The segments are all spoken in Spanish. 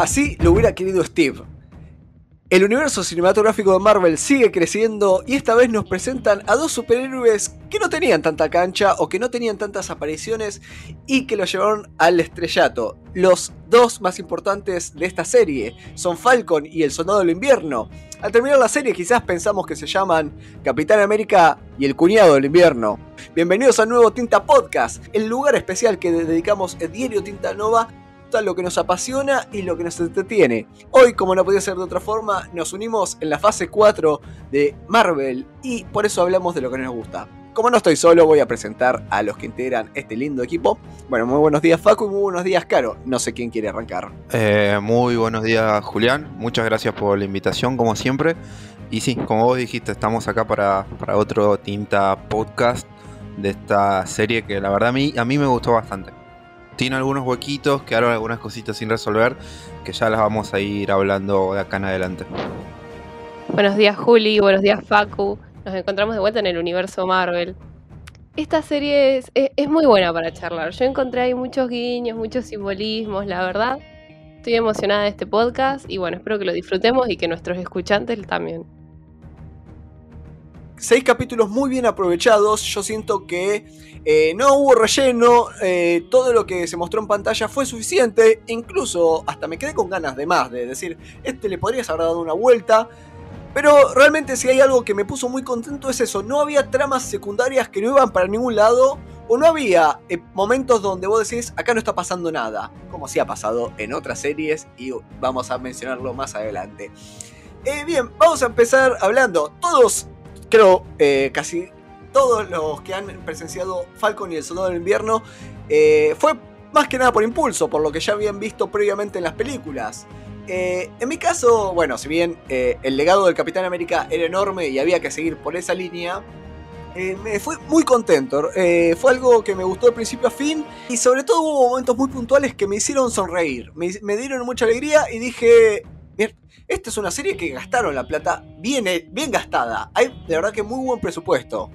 Así lo hubiera querido Steve. El universo cinematográfico de Marvel sigue creciendo y esta vez nos presentan a dos superhéroes que no tenían tanta cancha o que no tenían tantas apariciones y que lo llevaron al estrellato. Los dos más importantes de esta serie son Falcon y el Soldado del Invierno. Al terminar la serie quizás pensamos que se llaman Capitán América y el Cuñado del Invierno. Bienvenidos al nuevo Tinta Podcast, el lugar especial que dedicamos el diario Tinta Nova lo que nos apasiona y lo que nos entretiene. Hoy, como no podía ser de otra forma, nos unimos en la fase 4 de Marvel y por eso hablamos de lo que nos gusta. Como no estoy solo, voy a presentar a los que integran este lindo equipo. Bueno, muy buenos días Facu y muy buenos días Caro. No sé quién quiere arrancar. Eh, muy buenos días Julián, muchas gracias por la invitación como siempre. Y sí, como vos dijiste, estamos acá para, para otro Tinta Podcast de esta serie que la verdad a mí, a mí me gustó bastante tiene algunos huequitos, quedaron algunas cositas sin resolver, que ya las vamos a ir hablando de acá en adelante. Buenos días Juli, buenos días Facu. Nos encontramos de vuelta en el universo Marvel. Esta serie es, muy buena para charlar. Yo encontré ahí muchos guiños, muchos simbolismos, la verdad. Estoy emocionada de este podcast y bueno, espero que lo disfrutemos y que nuestros escuchantes también seis capítulos muy bien aprovechados. Yo siento que eh, no hubo relleno, eh, todo lo que se mostró en pantalla fue suficiente. Incluso hasta me quedé con ganas de más, de decir, este le podrías haber dado una vuelta. Pero realmente si hay algo que me puso muy contento es eso, no había tramas secundarias que no iban para ningún lado, o no había eh, momentos donde vos decís, acá no está pasando nada, como sí ha pasado en otras series y vamos a mencionarlo más adelante. bien, vamos a empezar hablando, todos creo, eh, casi todos los que han presenciado Falcon y el Soldado del Invierno eh, fue más que nada por impulso, por lo que ya habían visto previamente en las películas. Eh, en mi caso, bueno, si bien el legado del Capitán América era enorme y había que seguir por esa línea, me fui muy contento. fue algo que me gustó de principio a fin y sobre todo hubo momentos muy puntuales que me hicieron sonreír, me dieron mucha alegría y dije, esta es una serie que gastaron la plata bien, eh, bien gastada. Hay de verdad que muy buen presupuesto.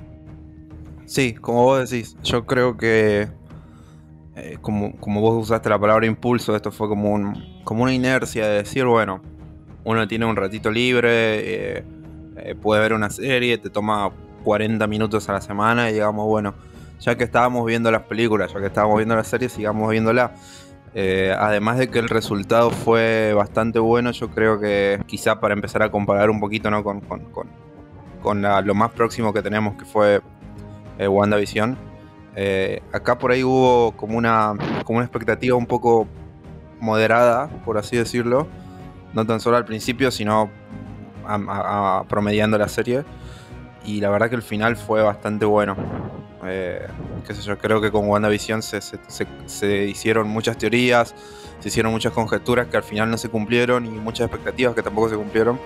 Sí, como vos decís, yo creo que eh, como, vos usaste la palabra impulso, esto fue como, un, una inercia de decir, bueno, uno tiene un ratito libre, eh, puede ver una serie, te toma 40 minutos a la semana y digamos, bueno, ya que estábamos viendo las películas, ya que estábamos viendo las series, sigamos viéndola. Eh, además de que el resultado fue bastante bueno, yo creo que quizá para empezar a comparar un poquito ¿no? con, con, lo más próximo que tenemos, que fue eh, WandaVision, eh, acá por ahí hubo como una, como una expectativa un poco moderada, por así decirlo, no tan solo al principio, sino promediando la serie. Y la verdad que el final fue bastante bueno. Eh, sé yo, creo que con WandaVision se, se, hicieron muchas teorías, se hicieron muchas conjeturas que al final no se cumplieron y muchas expectativas que tampoco se cumplieron.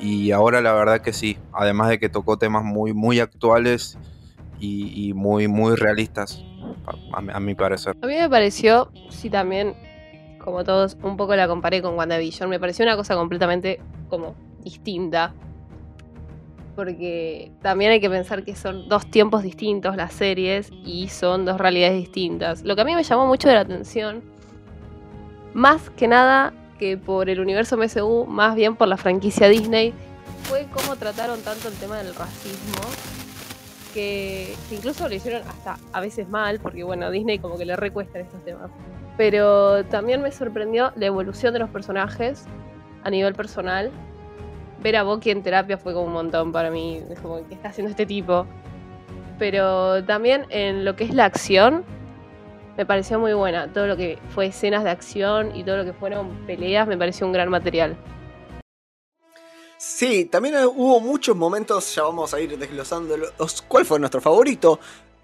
Y ahora la verdad que sí, además de que tocó temas muy, muy actuales y, muy, muy realistas, a, a, mi parecer. A mí me pareció, sí también, como todos, un poco la comparé con WandaVision, me pareció una cosa completamente como distinta porque también hay que pensar que son dos tiempos distintos las series y son dos realidades distintas. Lo que a mí me llamó mucho la atención, más que nada que por el universo MCU, más bien por la franquicia Disney, fue cómo trataron tanto el tema del racismo, que, incluso lo hicieron hasta a veces mal, porque bueno, Disney como que le recuestan estos temas. Pero también me sorprendió la evolución de los personajes a nivel personal ver a Boki en terapia fue como un montón para mí. Es como, ¿qué está haciendo este tipo? Pero también en lo que es la acción, me pareció muy buena. Todo lo que fue escenas de acción y todo lo que fueron peleas me pareció un gran material. Sí, también hubo muchos momentos, ya vamos a ir desglosando cuál fue nuestro favorito.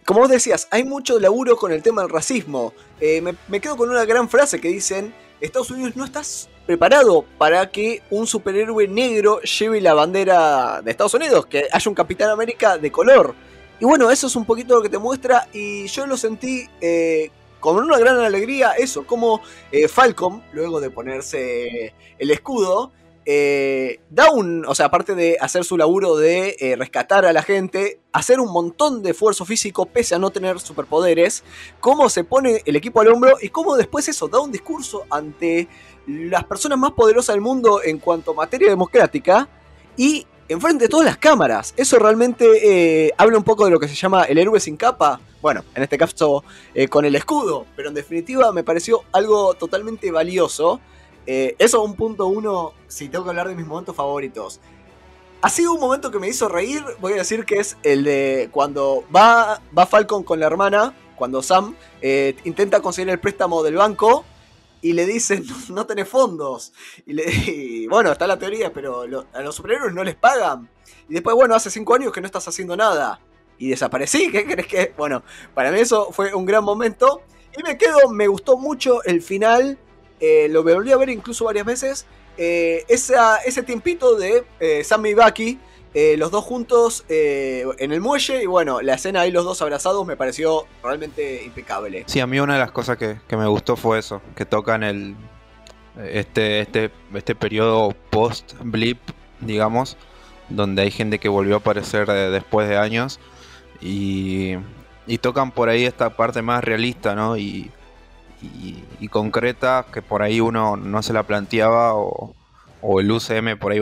Como vos decías, hay mucho laburo con el tema del racismo. Eh, me, me quedo con una gran frase que dicen, Estados Unidos no estás preparado para que un superhéroe negro lleve la bandera de Estados Unidos, que haya un Capitán América de color. Y bueno, eso es un poquito lo que te muestra y yo lo sentí eh, con una gran alegría, eso, como eh, Falcon, luego de ponerse el escudo, eh, da un, o sea, aparte de hacer su laburo de eh, rescatar a la gente, hacer un montón de esfuerzo físico pese a no tener superpoderes, cómo se pone el equipo al hombro y cómo después eso da un discurso ante las personas más poderosas del mundo en cuanto a materia democrática y enfrente de todas las cámaras. Eso realmente eh, habla un poco de lo que se llama el héroe sin capa. Bueno, en este caso con el escudo, pero en definitiva me pareció algo totalmente valioso eh, eso un punto uno, si tengo que hablar de mis momentos favoritos. Ha sido un momento que me hizo reír, voy a decir que es el de cuando va, va Falcon con la hermana, cuando Sam eh, intenta conseguir el préstamo del banco y le dicen, no, tenés fondos. Y, le, bueno, está la teoría, pero a los superhéroes no les pagan. Y después, bueno, hace cinco años que no estás haciendo nada. Y desaparecí, ¿qué crees que? Bueno, para mí eso fue un gran momento. Y me quedo, me gustó mucho el final eh, lo volví a ver incluso varias veces. Eh, ese tiempito de eh, Sam y Bucky, los dos juntos en el muelle, y bueno, la escena ahí los dos abrazados me pareció realmente impecable. Sí, a mí una de las cosas que, me gustó fue eso, que tocan el este, este, este periodo post-blip, digamos, donde hay gente que volvió a aparecer después de años. Y, y tocan por ahí esta parte más realista, ¿no? Y, y, concreta que por ahí uno no se la planteaba o, el UCM por ahí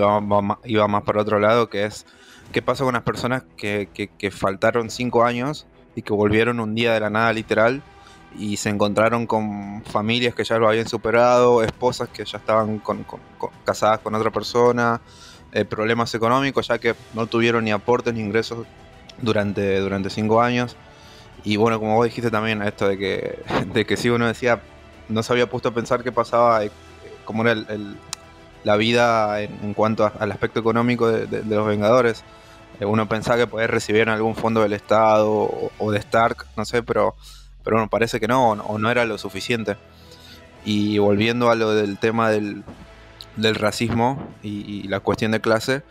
iba más para otro lado, que es qué pasa con las personas que, faltaron cinco años y que volvieron un día de la nada literal y se encontraron con familias que ya lo habían superado, esposas que ya estaban casadas con otra persona, eh, problemas económicos ya que no tuvieron ni aportes ni ingresos durante, durante cinco años. Y bueno, como vos dijiste también, esto de que, de que si uno decía, no se había puesto a pensar qué pasaba, eh, cómo era la vida en, cuanto al aspecto económico de, los Vengadores. Eh, uno pensaba que podía recibir algún fondo del Estado o, de Stark, no sé, pero, pero bueno, parece que no, o no era lo suficiente. Y volviendo a lo del tema del, racismo y, la cuestión de clase,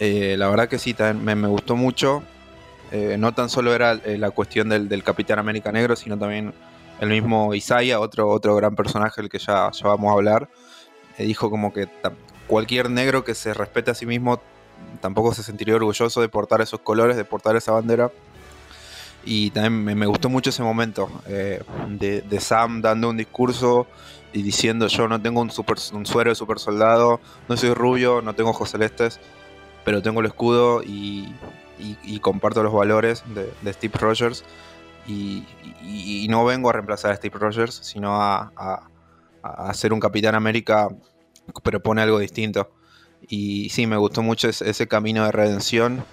eh, la verdad que sí, también me gustó mucho. Eh, no tan solo era la cuestión del, Capitán América Negro, sino también el mismo Isaiah, otro, otro gran personaje del que ya, vamos a hablar, dijo como que cualquier negro que se respete a sí mismo tampoco se sentiría orgulloso de portar esos colores, de portar esa bandera. Y también me, gustó mucho ese momento de, Sam dando un discurso y diciendo yo no tengo un, super, suero de super soldado, no soy rubio, no tengo ojos celestes, pero tengo el escudo y, comparto los valores de, Steve Rogers. Y, no vengo a reemplazar a Steve Rogers, sino a, ser un Capitán América, pero pone algo distinto. Y sí, me gustó mucho ese, camino de redención.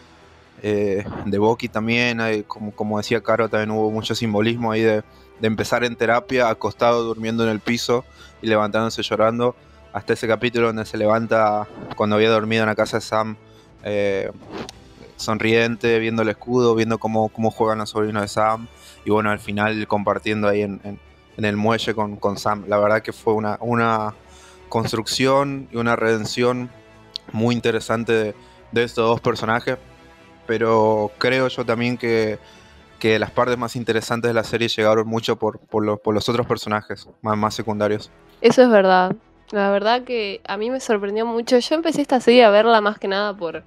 Eh, de Bucky también, como, como, decía Caro, también hubo mucho simbolismo ahí de, empezar en terapia, acostado, durmiendo en el piso y levantándose llorando, hasta ese capítulo donde se levanta cuando había dormido en la casa de Sam, eh, sonriente, viendo el escudo, viendo cómo, cómo juegan los sobrinos de Sam. Y bueno, al final compartiendo ahí en, el muelle con, Sam. La verdad que fue una, una construcción y una redención muy interesante de, estos dos personajes. Pero creo yo también que, las partes más interesantes de la serie llegaron mucho por, por, los, por los otros personajes más, más secundarios. Eso es verdad. La verdad que a mí me sorprendió mucho. Yo empecé esta serie a verla más que nada por,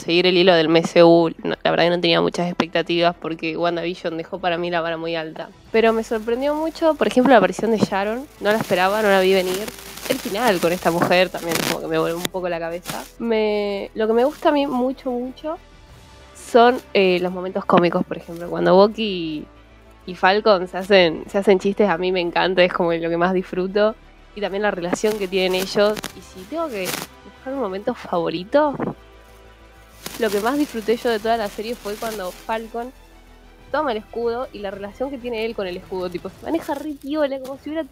seguir el hilo del MCU, la verdad que no tenía muchas expectativas porque WandaVision dejó para mí la vara muy alta. Pero me sorprendió mucho, por ejemplo, la aparición de Sharon. No la esperaba, no la vi venir. El final con esta mujer también como que me volvió un poco la cabeza. Me, lo que me gusta a mí mucho, mucho son eh, los momentos cómicos, por ejemplo, cuando Bucky y, Falcon se hacen, se hacen chistes, a mí me encanta, es como lo que más disfruto. Y también la relación que tienen ellos. Y si tengo que buscar un momento favorito, lo que más disfruté yo de toda la serie fue cuando Falcon toma el escudo y la relación que tiene él con el escudo. Tipo, se maneja re como si hubiera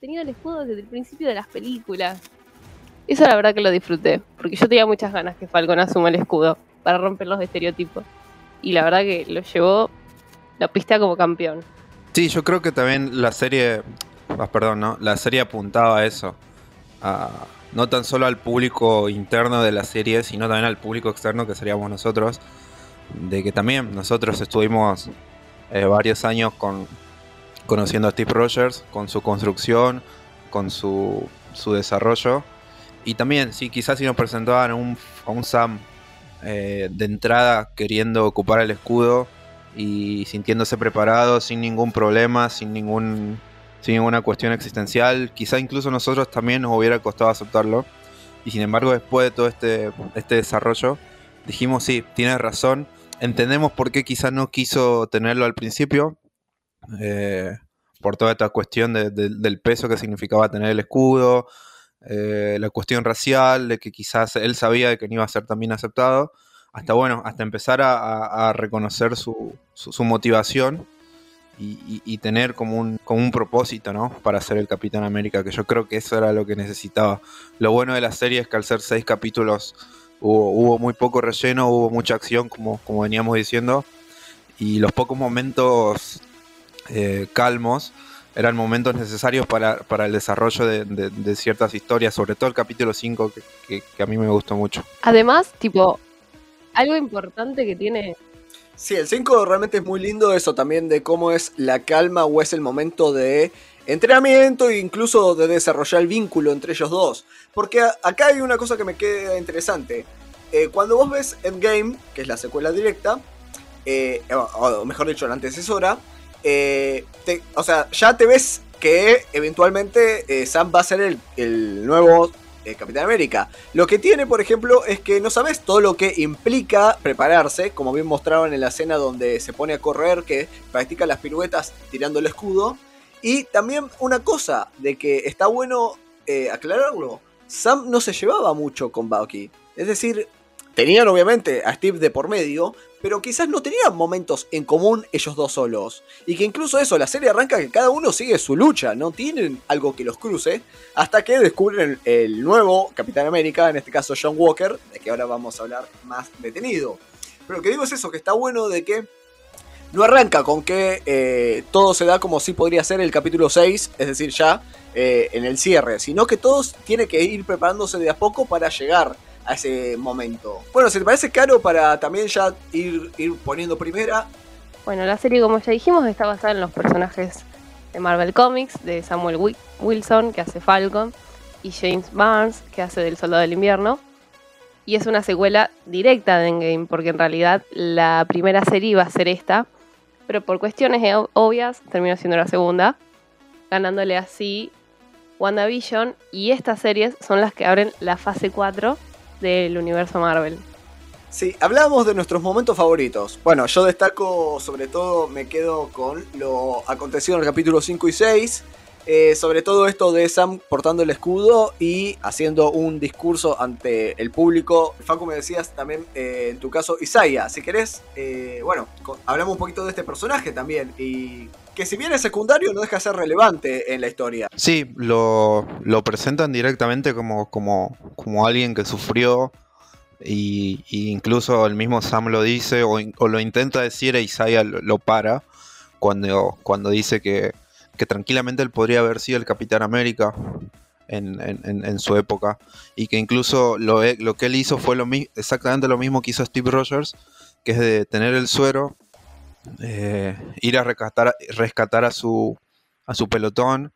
tenido el escudo desde el principio de las películas. Eso la verdad que lo disfruté, porque yo tenía muchas ganas que Falcon asuma el escudo para romper los estereotipos. Y la verdad que lo llevó, la pista como campeón. Sí, yo creo que también la serie, ah, perdón, ¿no? La serie apuntaba a eso, a, no tan solo al público interno de la serie, sino también al público externo que seríamos nosotros, de que también nosotros estuvimos eh, varios años con, conociendo a Steve Rogers, con su construcción, con su, su desarrollo, Y también, sí, quizás si nos presentaban un, a un Sam eh, de entrada queriendo ocupar el escudo y sintiéndose preparado, sin ningún problema, sin ningún sin ninguna cuestión existencial. Quizá incluso nosotros también nos hubiera costado aceptarlo. Y sin embargo, después de todo este, este desarrollo, dijimos, sí, tienes razón. Entendemos por qué quizá no quiso tenerlo al principio. Eh, por toda esta cuestión del peso que significaba tener el escudo. Eh, la cuestión racial, de que quizás él sabía de que no iba a ser también aceptado. Hasta bueno, hasta empezar a, reconocer su, su motivación y, tener como un, como un propósito, ¿no? Para ser el Capitán América, que yo creo que eso era lo que necesitaba. Lo bueno de la serie es que al ser seis capítulos hubo, muy poco relleno, hubo mucha acción, como, como veníamos diciendo, y los pocos momentos eh, calmos eran momentos necesarios para, el desarrollo de, ciertas historias, sobre todo el capítulo 5, que, que a mí me gustó mucho. Además, tipo, algo importante que tiene Sí, el 5 realmente es muy lindo eso también de cómo es la calma o es el momento de entrenamiento e incluso de desarrollar el vínculo entre ellos dos. Porque acá hay una cosa que me queda interesante. Eh, cuando vos ves Endgame, que es la secuela directa, eh, o mejor dicho, la antecesora, eh, o sea, ya te ves que eventualmente Sam va a ser el nuevo eh, Capitán América. Lo que tiene, por ejemplo, es que no sabes todo lo que implica prepararse, como bien mostraron en la escena donde se pone a correr, que practica las piruetas tirando el escudo. Y también una cosa de que está bueno eh, aclararlo, Sam no se llevaba mucho con Bucky. Es decir, tenían obviamente a Steve de por medio, pero quizás no tenían momentos en común ellos dos solos. Y que incluso eso, la serie arranca que cada uno sigue su lucha, no tienen algo que los cruce, hasta que descubren el nuevo Capitán América, en este caso John Walker, de que ahora vamos a hablar más detenido. Pero lo que digo es eso, que está bueno de que no arranca con que eh, todo se da como si podría ser el capítulo 6, es decir, ya eh, en el cierre, sino que todos tienen que ir preparándose de a poco para llegar a ese momento. Bueno, si te parece caro para también ya ir, ir poniendo primera. Bueno, la serie, como ya dijimos, está basada en los personajes de Marvel Comics, de Samuel Wilson, que hace Falcon, y James Barnes, que hace del Soldado del Invierno. Y es una secuela directa de Endgame, porque en realidad la primera serie iba a ser esta, pero por cuestiones obvias terminó siendo la segunda, ganándole así WandaVision, y estas series son las que abren la fase 4 del universo Marvel. Sí, hablamos de nuestros momentos favoritos. Bueno, yo destaco, sobre todo, me quedo con lo acontecido en el capítulo 5 y 6. Eh, sobre todo esto de Sam portando el escudo y haciendo un discurso ante el público. Facu, me decías también, eh, en tu caso, Isaiah. Si querés, eh, bueno, hablamos un poquito de este personaje también. Y que si bien es secundario, no deja de ser relevante en la historia. Sí, lo, lo presentan directamente como, como, como alguien que sufrió. Y, incluso el mismo Sam lo dice o, lo intenta decir e Isaiah lo, para cuando, cuando dice que, que, tranquilamente él podría haber sido el Capitán América en, su época. Y que incluso lo, lo que él hizo fue lo exactamente lo mismo que hizo Steve Rogers, que es de tener el suero eh, ir a rescatar, rescatar a, su, a su pelotón,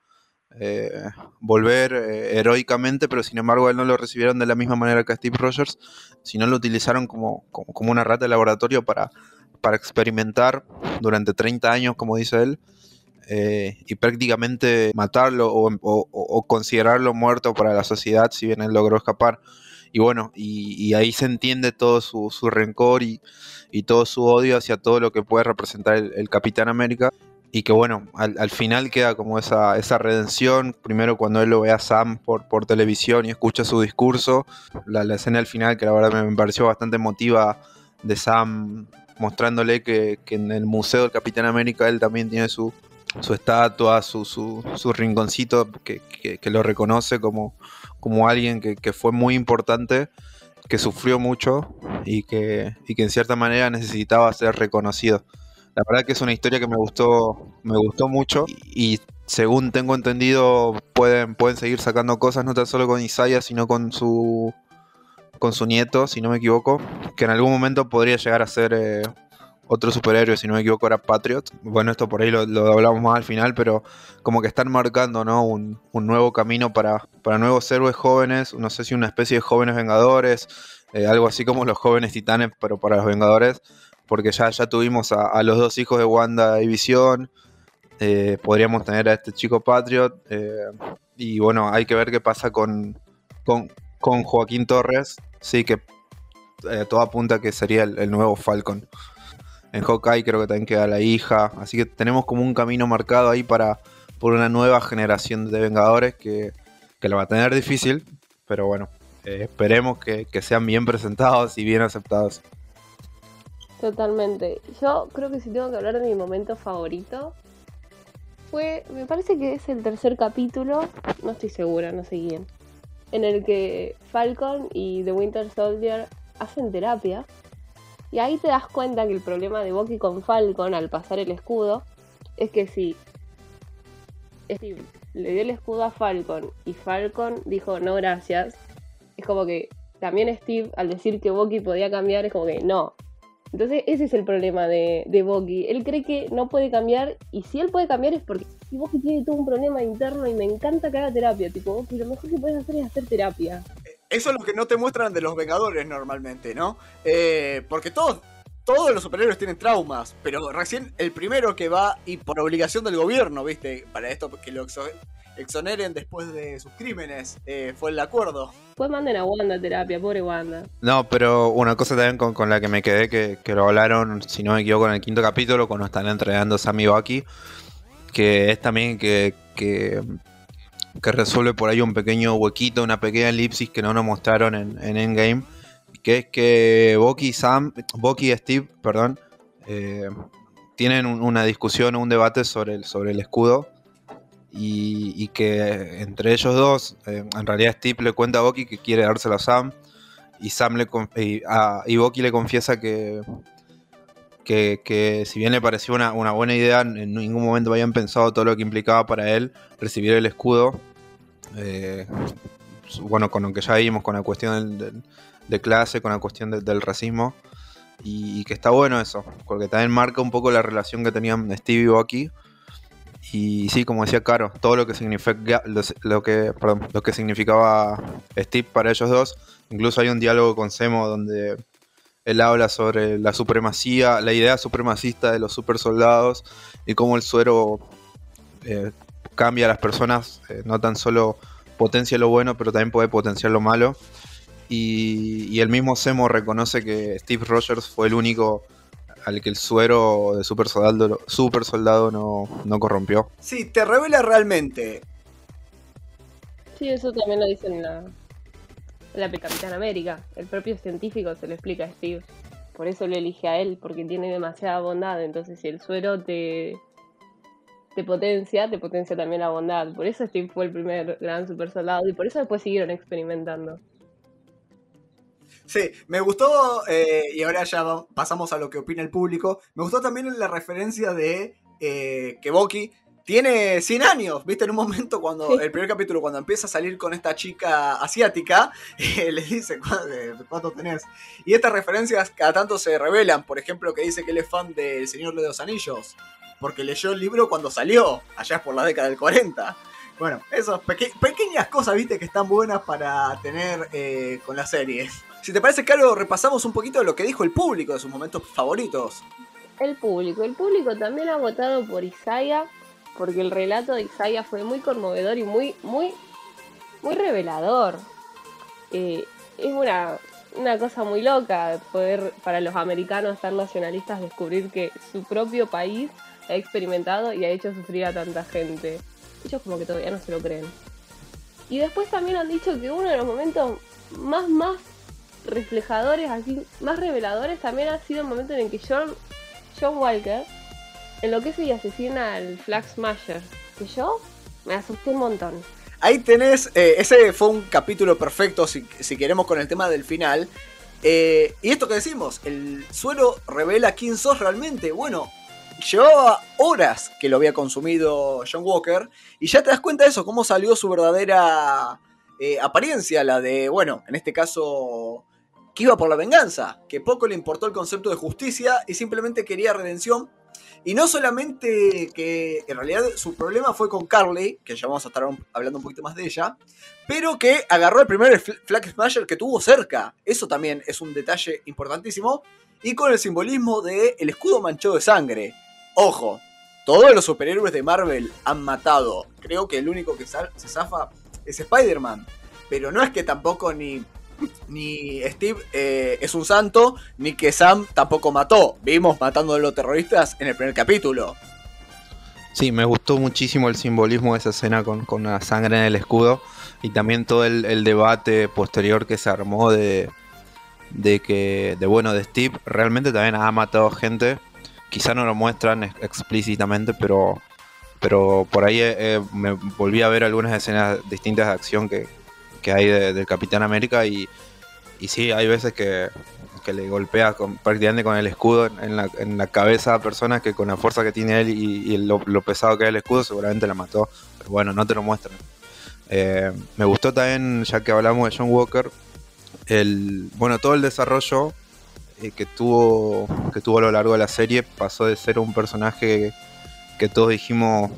eh, volver eh, heroicamente, pero sin embargo él no lo recibieron de la misma manera que Steve Rogers, sino lo utilizaron como, como, una rata de laboratorio para, para experimentar durante 30 años, como dice él, y prácticamente matarlo o, considerarlo muerto para la sociedad si bien él logró escapar. Y bueno, y, ahí se entiende todo su, su rencor y, y todo su odio hacia todo lo que puede representar el, Capitán América. Y que bueno, al, final queda como esa, esa redención. Primero cuando él lo ve a Sam por, por televisión y escucha su discurso. La, escena al final que la verdad me, pareció bastante emotiva de Sam mostrándole que, en el Museo del Capitán América él también tiene su, su estatua, su, su, rinconcito que, que, lo reconoce como, como alguien que, que fue muy importante que sufrió mucho y que, que en cierta manera necesitaba ser reconocido. La verdad que es una historia que me gustó, me gustó mucho y, según tengo entendido pueden, pueden seguir sacando cosas no tan solo con Isaiah sino con su con su nieto, si no me equivoco, que en algún momento podría llegar a ser eh, otro superhéroe, si no me equivoco, era Patriot. Bueno, esto por ahí lo, hablamos más al final, pero como que están marcando ¿no? un, nuevo camino para, para nuevos héroes jóvenes, no sé si una especie de jóvenes vengadores, eh, algo así como los jóvenes titanes, pero para los vengadores, porque ya, ya tuvimos a, los dos hijos de Wanda y Visión, eh, podríamos tener a este chico Patriot, eh, y bueno, hay que ver qué pasa con, con, con Joaquín Torres, sí que todo apunta que sería el nuevo Falcon. En Hawkeye creo que también queda la hija. Así que tenemos como un camino marcado ahí para por una nueva generación de Vengadores que, que lo va a tener difícil. Pero bueno, eh, esperemos que, que sean bien presentados y bien aceptados. Totalmente. Yo creo que si tengo que hablar de mi momento favorito, fue, me parece que es el tercer capítulo, no estoy segura, no sé bien, en el que Falcon y The Winter Soldier hacen terapia. Y ahí te das cuenta que el problema de Bucky con Falcon al pasar el escudo es que si Steve le dio el escudo a Falcon y Falcon dijo no gracias, es como que también Steve al decir que Bucky podía cambiar es como que no. Entonces ese es el problema de, de Bucky. Él cree que no puede cambiar y si él puede cambiar es porque si Bucky tiene todo un problema interno y me encanta que haga terapia. Tipo, lo mejor que puedes hacer es hacer terapia. Eso es lo que no te muestran de los Vengadores normalmente, ¿no? Eh, porque todos, todos los superhéroes tienen traumas, pero recién el primero que va, y por obligación del gobierno, ¿viste? Para esto, que lo exo- exoneren después de sus crímenes, eh, fue el acuerdo. Pues manden a Wanda a terapia, pobre Wanda. No, pero una cosa también con, con la que me quedé, que, que lo hablaron, si no me equivoco, en el quinto capítulo, cuando están entrenando Sam y Bucky, que es también que, que, que resuelve por ahí un pequeño huequito, una pequeña elipsis que no nos mostraron en, en Endgame, que es que Bucky y Sam, Bucky y Steve, perdón, eh, tienen un- una discusión, un debate sobre el, sobre el escudo. Y, que entre ellos dos, eh, en realidad Steve le cuenta a Bucky que quiere dárselo a Sam y Sam le y, a- Bucky le confiesa que, que, que si bien le pareció una, una buena idea, en ningún momento habían pensado todo lo que implicaba para él recibir el escudo. Eh, bueno, con lo que ya vimos, con la cuestión de clase, con la cuestión del- racismo. Y, que está bueno eso, porque también marca un poco la relación que tenían Steve y Bucky. Y sí, como decía Caro, todo lo que significa lo, que, lo que significaba Steve para ellos dos. Incluso hay un diálogo con Semo donde él habla sobre la supremacía, la idea supremacista de los super soldados y cómo el suero eh, cambia a las personas, eh, no tan solo potencia lo bueno, pero también puede potenciar lo malo. Y, y el mismo Semo reconoce que Steve Rogers fue el único al que el suero de super soldado, super soldado no, no corrompió. Sí, te revela realmente. Sí, eso también lo dicen en la, en la Capitán América. El propio científico se lo explica a Steve. Por eso lo elige a él, porque tiene demasiada bondad. Entonces, si el suero te, te potencia, te potencia también la bondad. Por eso Steve fue el primer gran super soldado y por eso después siguieron experimentando. Sí, me gustó, eh, y ahora ya pasamos a lo que opina el público, me gustó también la referencia de eh, que Bucky tiene 100 años, ¿viste? En un momento cuando, Sí. el primer capítulo, cuando empieza a salir con esta chica asiática, eh, le dice, "¿Cu- eh, ¿cuánto tenés? Y estas referencias cada tanto se revelan, por ejemplo, que dice que él es fan del Señor de los Anillos, porque leyó el libro cuando salió, allá por la década del 40. Bueno, esas peque- pequeñas cosas, viste, que están buenas para tener eh, con la serie. Si te parece, Caro, repasamos un poquito de lo que dijo el público de sus momentos favoritos. El público. El público también ha votado por Isaiah, porque el relato de Isaiah fue muy conmovedor y muy, muy, muy revelador. Eh, es una, una cosa muy loca poder para los americanos ser nacionalistas descubrir que su propio país ha experimentado y ha hecho sufrir a tanta gente. Ellos como que todavía no se lo creen. Y después también han dicho que uno de los momentos más, más reflejadores, así, más reveladores, también ha sido el momento en el que John, John Walker enloquece y asesina al Flag Smasher. Que yo me asusté un montón. Ahí tenés, eh, ese fue un capítulo perfecto, si, si queremos, con el tema del final. Eh, y esto que decimos, el suelo revela quién sos realmente. Bueno, llevaba horas que lo había consumido John Walker y ya te das cuenta de eso, cómo salió su verdadera eh, apariencia, la de, bueno, en este caso, que iba por la venganza, que poco le importó el concepto de justicia y simplemente quería redención. Y no solamente que en realidad su problema fue con Carly, que ya vamos a estar hablando un poquito más de ella, pero que agarró el primer Flag Smasher que tuvo cerca. Eso también es un detalle importantísimo. Y con el simbolismo del el escudo manchado de sangre. Ojo, todos los superhéroes de Marvel han matado. Creo que el único que se zafa es Spider-Man. Pero no es que tampoco ni, ni Steve eh, es un santo, ni que Sam tampoco mató. Vimos matando a los terroristas en el primer capítulo. Sí, me gustó muchísimo el simbolismo de esa escena con, con la sangre en el escudo y también todo el, debate posterior que se armó de, de que, de bueno, de Steve realmente también ha matado gente. Quizá no lo muestran explícitamente, pero, pero por ahí eh, eh, me volví a ver algunas escenas distintas de acción que, hay del Capitán América y, y sí, hay veces que, le golpea prácticamente con el escudo en la, en la, cabeza a personas que con la fuerza que tiene él y, lo, lo, pesado que es el escudo seguramente la mató. Pero bueno, no te lo muestran. Eh, me gustó también, ya que hablamos de John Walker, el, bueno, todo el desarrollo eh, que, tuvo, que tuvo a lo largo de la serie pasó de ser un personaje que todos dijimos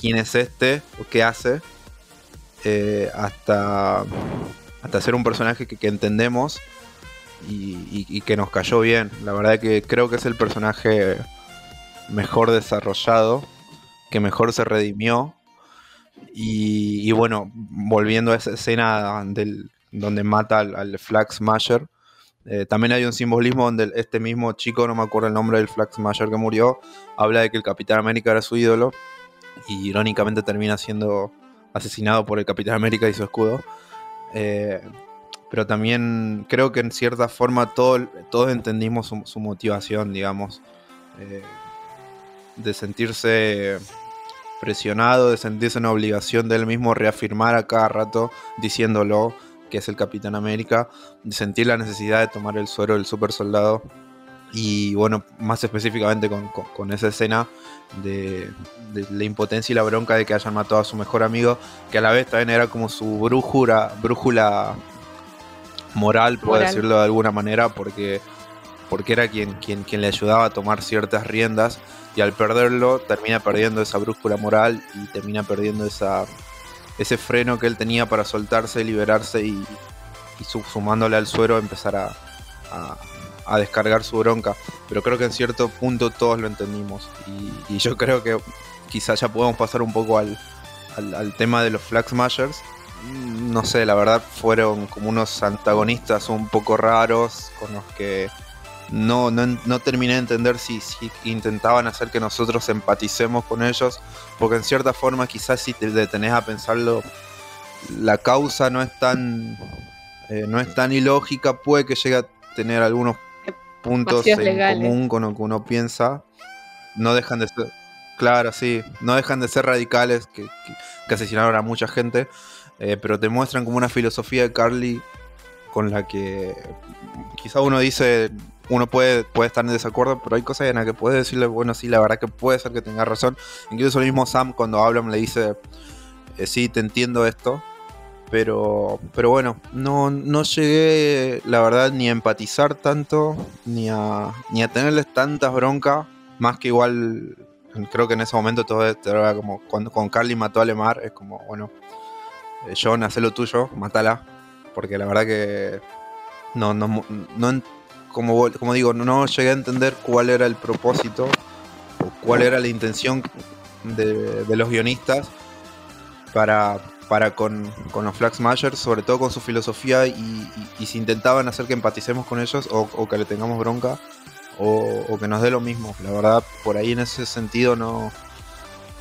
quién es este o qué hace, eh, hasta, hasta ser un personaje que, entendemos y, que nos cayó bien. La verdad que creo que es el personaje mejor desarrollado, que mejor se redimió. Y, bueno, volviendo a esa escena del, donde mata al, Smasher, eh, también hay un simbolismo donde este mismo chico, no me acuerdo el nombre del Flag Smasher que murió, habla de que el Capitán América era su ídolo y irónicamente termina siendo asesinado por el Capitán América y su escudo. Eh, pero también creo que en cierta forma todos entendimos su, motivación, digamos, eh, de sentirse presionado, de sentirse una obligación de él mismo reafirmar a cada rato diciéndolo que es el Capitán América, sentir la necesidad de tomar el suero del super soldado y bueno, más específicamente con, esa escena de, la impotencia y la bronca de que hayan matado a su mejor amigo, que a la vez también era como su brújula, brújula moral, puedo decirlo de alguna manera, porque, porque era quien, quien, quien le ayudaba a tomar ciertas riendas y al perderlo termina perdiendo esa brújula moral y termina perdiendo esa, ese freno que él tenía para soltarse, liberarse y, y sumándole al suero empezar a, a, descargar su bronca. Pero creo que en cierto punto todos lo entendimos y, yo creo que quizás ya podemos pasar un poco al, al, tema de los Flag Smashers. Mm, no sé, la verdad fueron como unos antagonistas un poco raros con los que no, no, terminé de entender si, intentaban hacer que nosotros empaticemos con ellos, porque en cierta forma quizás si te detenés a pensarlo, la causa no es tan, eh, no es tan ilógica, puede que llegue a tener algunos puntos en común con lo que uno piensa, no dejan de ser, claro, sí, no dejan de ser radicales que, asesinaron a mucha gente, eh, pero te muestran como una filosofía de Carly con la que quizá uno dice uno puede, puede estar en desacuerdo, pero hay cosas en las que puede decirle, bueno, sí, la verdad que puede ser que tenga razón. Incluso el mismo Sam cuando habla me le dice, eh, sí, te entiendo esto. Pero, pero bueno, no, no llegué, la verdad, ni a empatizar tanto, ni a, ni a tenerles tantas broncas. Más que igual, creo que en ese momento todo era como cuando con Carly mató a Lemar, es como, bueno, eh, John, haz lo tuyo, matala. Porque la verdad que no, no, no, como, como digo, no llegué a entender cuál era el propósito o cuál era la intención de, los guionistas para, para con, los Flag Smashers, sobre todo con su filosofía y, si intentaban hacer que empaticemos con ellos o, que le tengamos bronca o, que nos dé lo mismo. La verdad, por ahí en ese sentido no...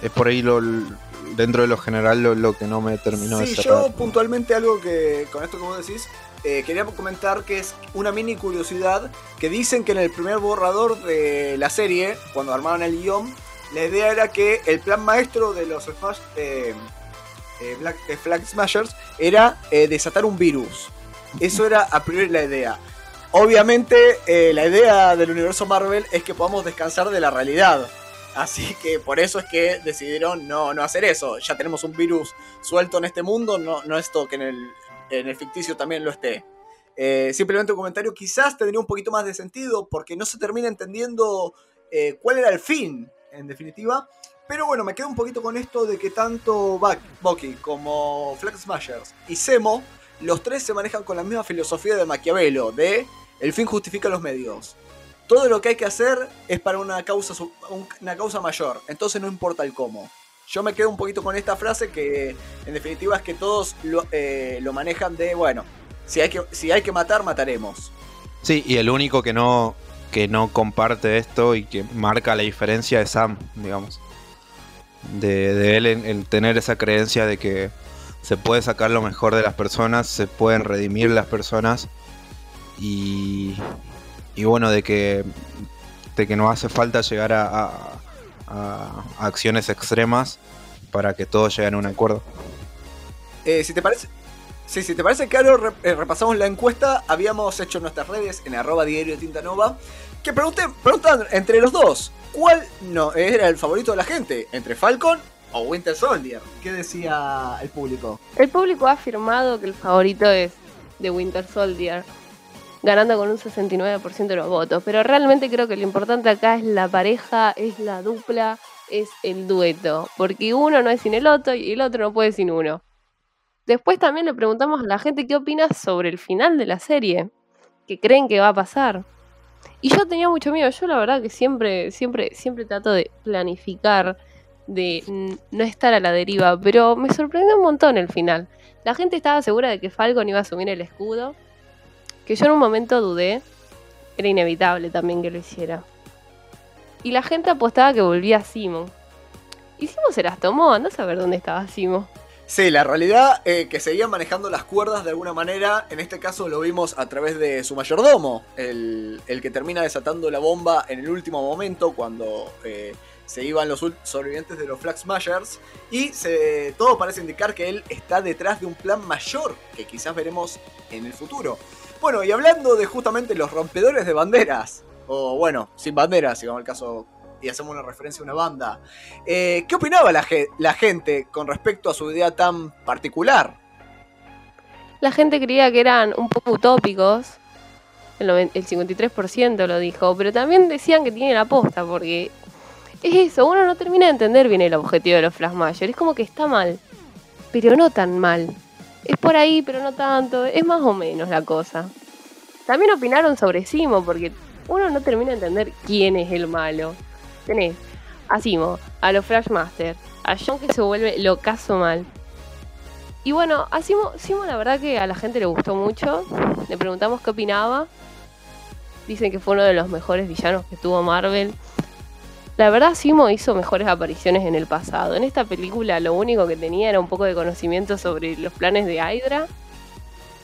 Es por ahí lo, dentro de lo general lo, que no me terminó de cerrar. yo puntualmente algo que con esto vos decís eh, quería comentar que es una mini curiosidad que dicen que en el primer borrador de la serie, cuando armaron el guion, la idea era que el plan maestro de los eh, eh, Black, Flag Smashers era desatar un virus. Eso era a priori la idea. Obviamente la idea del universo Marvel es que podamos descansar de la realidad. Así que por eso es que decidieron no, no hacer eso. Ya tenemos un virus suelto en este mundo, no, no esto que en el, en el ficticio también lo esté. Eh, simplemente un comentario quizás tendría un poquito más de sentido porque no se termina entendiendo eh, cuál era el fin, en definitiva. Pero bueno, me quedo un poquito con esto de que tanto Bucky como Flag Smashers y Semo, los tres se manejan con la misma filosofía de Maquiavelo, de el fin justifica los medios. Todo lo que hay que hacer es para una causa, una causa mayor, entonces no importa el cómo. Yo me quedo un poquito con esta frase que en definitiva es que todos lo, eh, lo manejan de, bueno, si hay, que, si hay que matar, mataremos. Sí, y el único que no, que no comparte esto y que marca la diferencia es Sam, digamos. De, él en, tener esa creencia de que se puede sacar lo mejor de las personas, se pueden redimir las personas y, y bueno, de que, de que no hace falta llegar a, acciones extremas para que todos lleguen a un acuerdo. Eh, si te parece, Sí, si te parece claro, eh, repasamos la encuesta. Habíamos hecho en nuestras redes, en arroba diario Tinta Nova, que pregunté, preguntan entre los dos, ¿cuál no era el favorito de la gente? ¿Entre Falcon o Winter Soldier? ¿Qué decía el público? El público ha afirmado que el favorito es de Winter Soldier, ganando con un 69% de los votos. Pero realmente creo que lo importante acá es la pareja, es la dupla, es el dueto. Porque uno no es sin el otro y el otro no puede sin uno. Después también le preguntamos a la gente qué opina sobre el final de la serie, qué creen que va a pasar. Y yo tenía mucho miedo, yo la verdad que siempre, siempre, siempre trato de planificar, de no estar a la deriva, pero me sorprendió un montón el final. La gente estaba segura de que Falcon iba a asumir el escudo, que yo en un momento dudé, era inevitable también que lo hiciera. Y la gente apostaba que volvía Simo. Y Simo se las tomó, a saber dónde estaba Simo. Sí, la realidad eh, que seguían manejando las cuerdas de alguna manera, en este caso lo vimos a través de su mayordomo, el, que termina desatando la bomba en el último momento cuando eh, se iban los sobrevivientes de los Flag Smashers y se, todo parece indicar que él está detrás de un plan mayor que quizás veremos en el futuro. Bueno, y hablando de justamente los rompedores de banderas, o bueno, sin banderas, digamos el caso y hacemos una referencia a una banda. Eh, ¿Qué opinaba la, la, gente con respecto a su idea tan particular? La gente creía que eran un poco utópicos. El, 53% lo dijo, pero también decían que tienen aposta, porque es eso, uno no termina de entender bien el objetivo de los Flash Es como que está mal, pero no tan mal. Es por ahí, pero no tanto. Es más o menos la cosa. También opinaron sobre Simo, porque uno no termina de entender quién es el malo tenés a Simo, a los Flashmaster, a John que se vuelve locazo mal. Y bueno, a Simo, Simo la verdad que a la gente le gustó mucho. Le preguntamos qué opinaba. Dicen que fue uno de los mejores villanos que tuvo Marvel. La verdad, Simo hizo mejores apariciones en el pasado. En esta película lo único que tenía era un poco de conocimiento sobre los planes de Hydra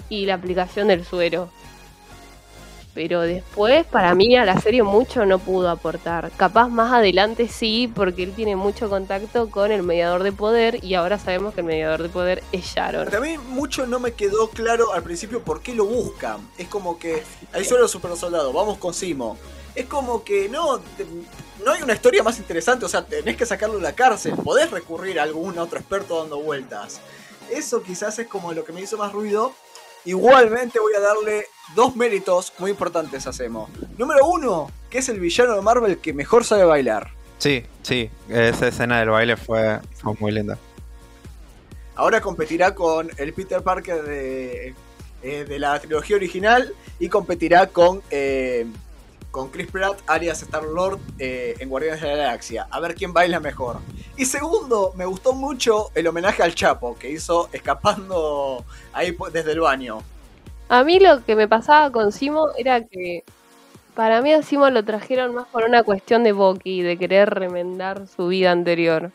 y la aplicación del suero pero después para mí a la serie mucho no pudo aportar. Capaz más adelante sí, porque él tiene mucho contacto con el mediador de poder y ahora sabemos que el mediador de poder es Sharon. También mucho no me quedó claro al principio por qué lo buscan. Es como que ahí solo super soldado, vamos con Simo. Es como que no, no hay una historia más interesante, o sea, tenés que sacarlo de la cárcel, podés recurrir a algún otro experto dando vueltas. Eso quizás es como lo que me hizo más ruido. Igualmente voy a darle dos méritos muy importantes hacemos. Número uno, que es el villano de Marvel que mejor sabe bailar. Sí, sí, esa escena del baile fue, muy linda. Ahora competirá con el Peter Parker de, eh, de la trilogía original y competirá con, eh, con Chris Pratt, alias Star-Lord, eh, en Guardianes de la Galaxia. A ver quién baila mejor. Y segundo, me gustó mucho el homenaje al Chapo que hizo escapando ahí desde el baño. A mí lo que me pasaba con Simo era que para mí a Simo lo trajeron más por una cuestión de Boki, de querer remendar su vida anterior.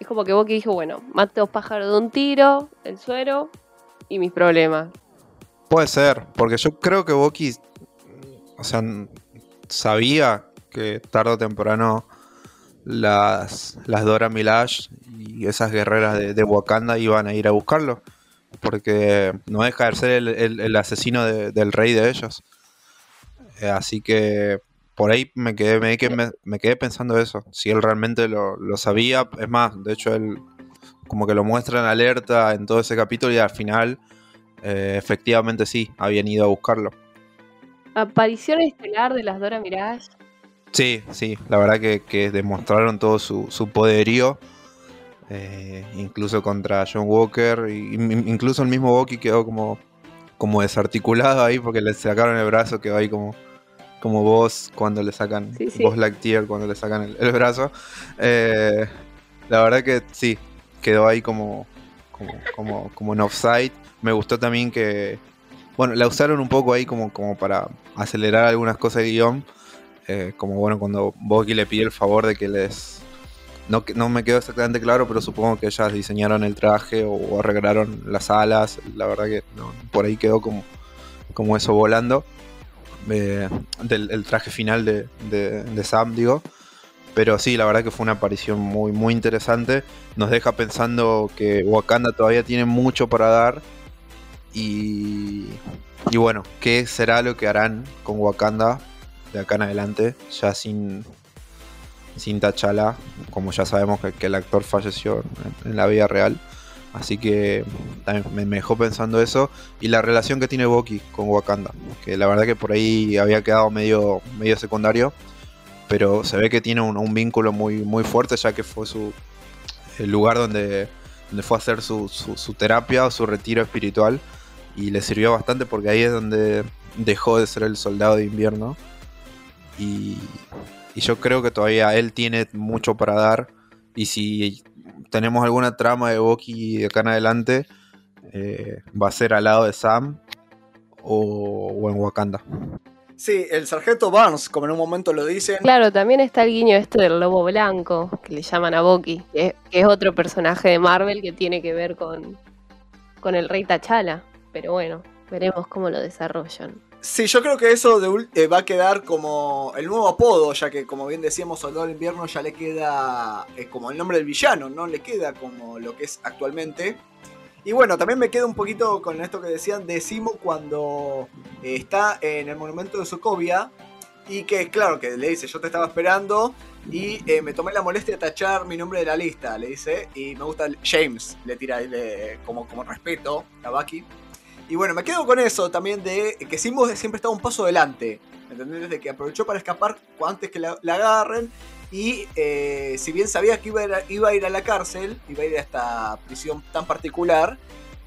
Es como que Boki dijo, bueno, mate dos pájaros de un tiro, el suero y mis problemas. Puede ser, porque yo creo que Boki, o sea, sabía que tarde o temprano las, las Dora Milaje y esas guerreras de Wakanda iban a ir a buscarlo porque no deja de ser el, asesino del rey de ellos. Eh, así que por ahí me quedé, me, quedé pensando eso, si él realmente lo, sabía, es más, de hecho él como que lo muestra en alerta en todo ese capítulo y al final eh, efectivamente sí, habían ido a buscarlo. Aparición estelar de las Dora Mirage. Sí, sí, la verdad que, que demostraron todo su, su poderío. eh, incluso contra John Walker. y- incluso el mismo Bucky quedó como, como desarticulado ahí porque le sacaron el brazo, quedó ahí como, como vos cuando le sacan. Sí, sí. Vos Lightyear cuando le sacan el, el brazo. Eh, la verdad que sí, quedó ahí como, como, como, como en offside. Me gustó también que. Bueno, la usaron un poco ahí como, como para acelerar algunas cosas de guion. Eh, como bueno, cuando Bucky le pide el favor de que les. No, no me quedó exactamente claro, pero supongo que ellas diseñaron el traje o, o arreglaron las alas. La verdad que no, por ahí quedó como, como eso volando. Eh, del el traje final de, de- de Sam, digo. Pero sí, la verdad que fue una aparición muy, muy interesante. Nos deja pensando que Wakanda todavía tiene mucho para dar. Y, y bueno, ¿qué será lo que harán con Wakanda de acá en adelante? Ya sin, sin como ya sabemos que, el actor falleció en, la vida real. Así que también me, dejó pensando eso. Y la relación que tiene Bucky con Wakanda. Que la verdad que por ahí había quedado medio, medio secundario. Pero se ve que tiene un, un vínculo muy, muy fuerte ya que fue su el lugar donde, donde fue a hacer su, su- su terapia o su retiro espiritual. Y le sirvió bastante porque ahí es donde dejó de ser el soldado de invierno. Y, y yo creo que todavía él tiene mucho para dar. Y si tenemos alguna trama de Bucky de acá en adelante, eh, va a ser al lado de Sam o, o en Wakanda. Sí, el sargento Barnes, como en un momento lo dicen. Claro, también está el guiño este del lobo blanco, que le llaman a Bucky, que es, que es otro personaje de Marvel que tiene que ver con, con el rey T'Challa. Pero bueno, veremos cómo lo desarrollan. Sí, yo creo que eso eh, va a quedar como el nuevo apodo, ya que como bien decíamos, Soldado del Invierno ya le queda eh, como el nombre del villano, no le queda como lo que es actualmente. Y bueno, también me queda un poquito con esto que decían de Simo cuando eh, está en el monumento de Sokovia y que claro, que le dice, yo te estaba esperando y me tomé la molestia de tachar mi nombre de la lista, le dice, y me gusta el James, le tira como, como respeto a Bucky. Y bueno, me quedo con eso también de que Simbo siempre estaba un paso adelante. ¿Entendés? De que aprovechó para escapar antes que la, la agarren. Y eh, si bien sabía que iba a, ir a, iba a ir a la cárcel, iba a ir a esta prisión tan particular,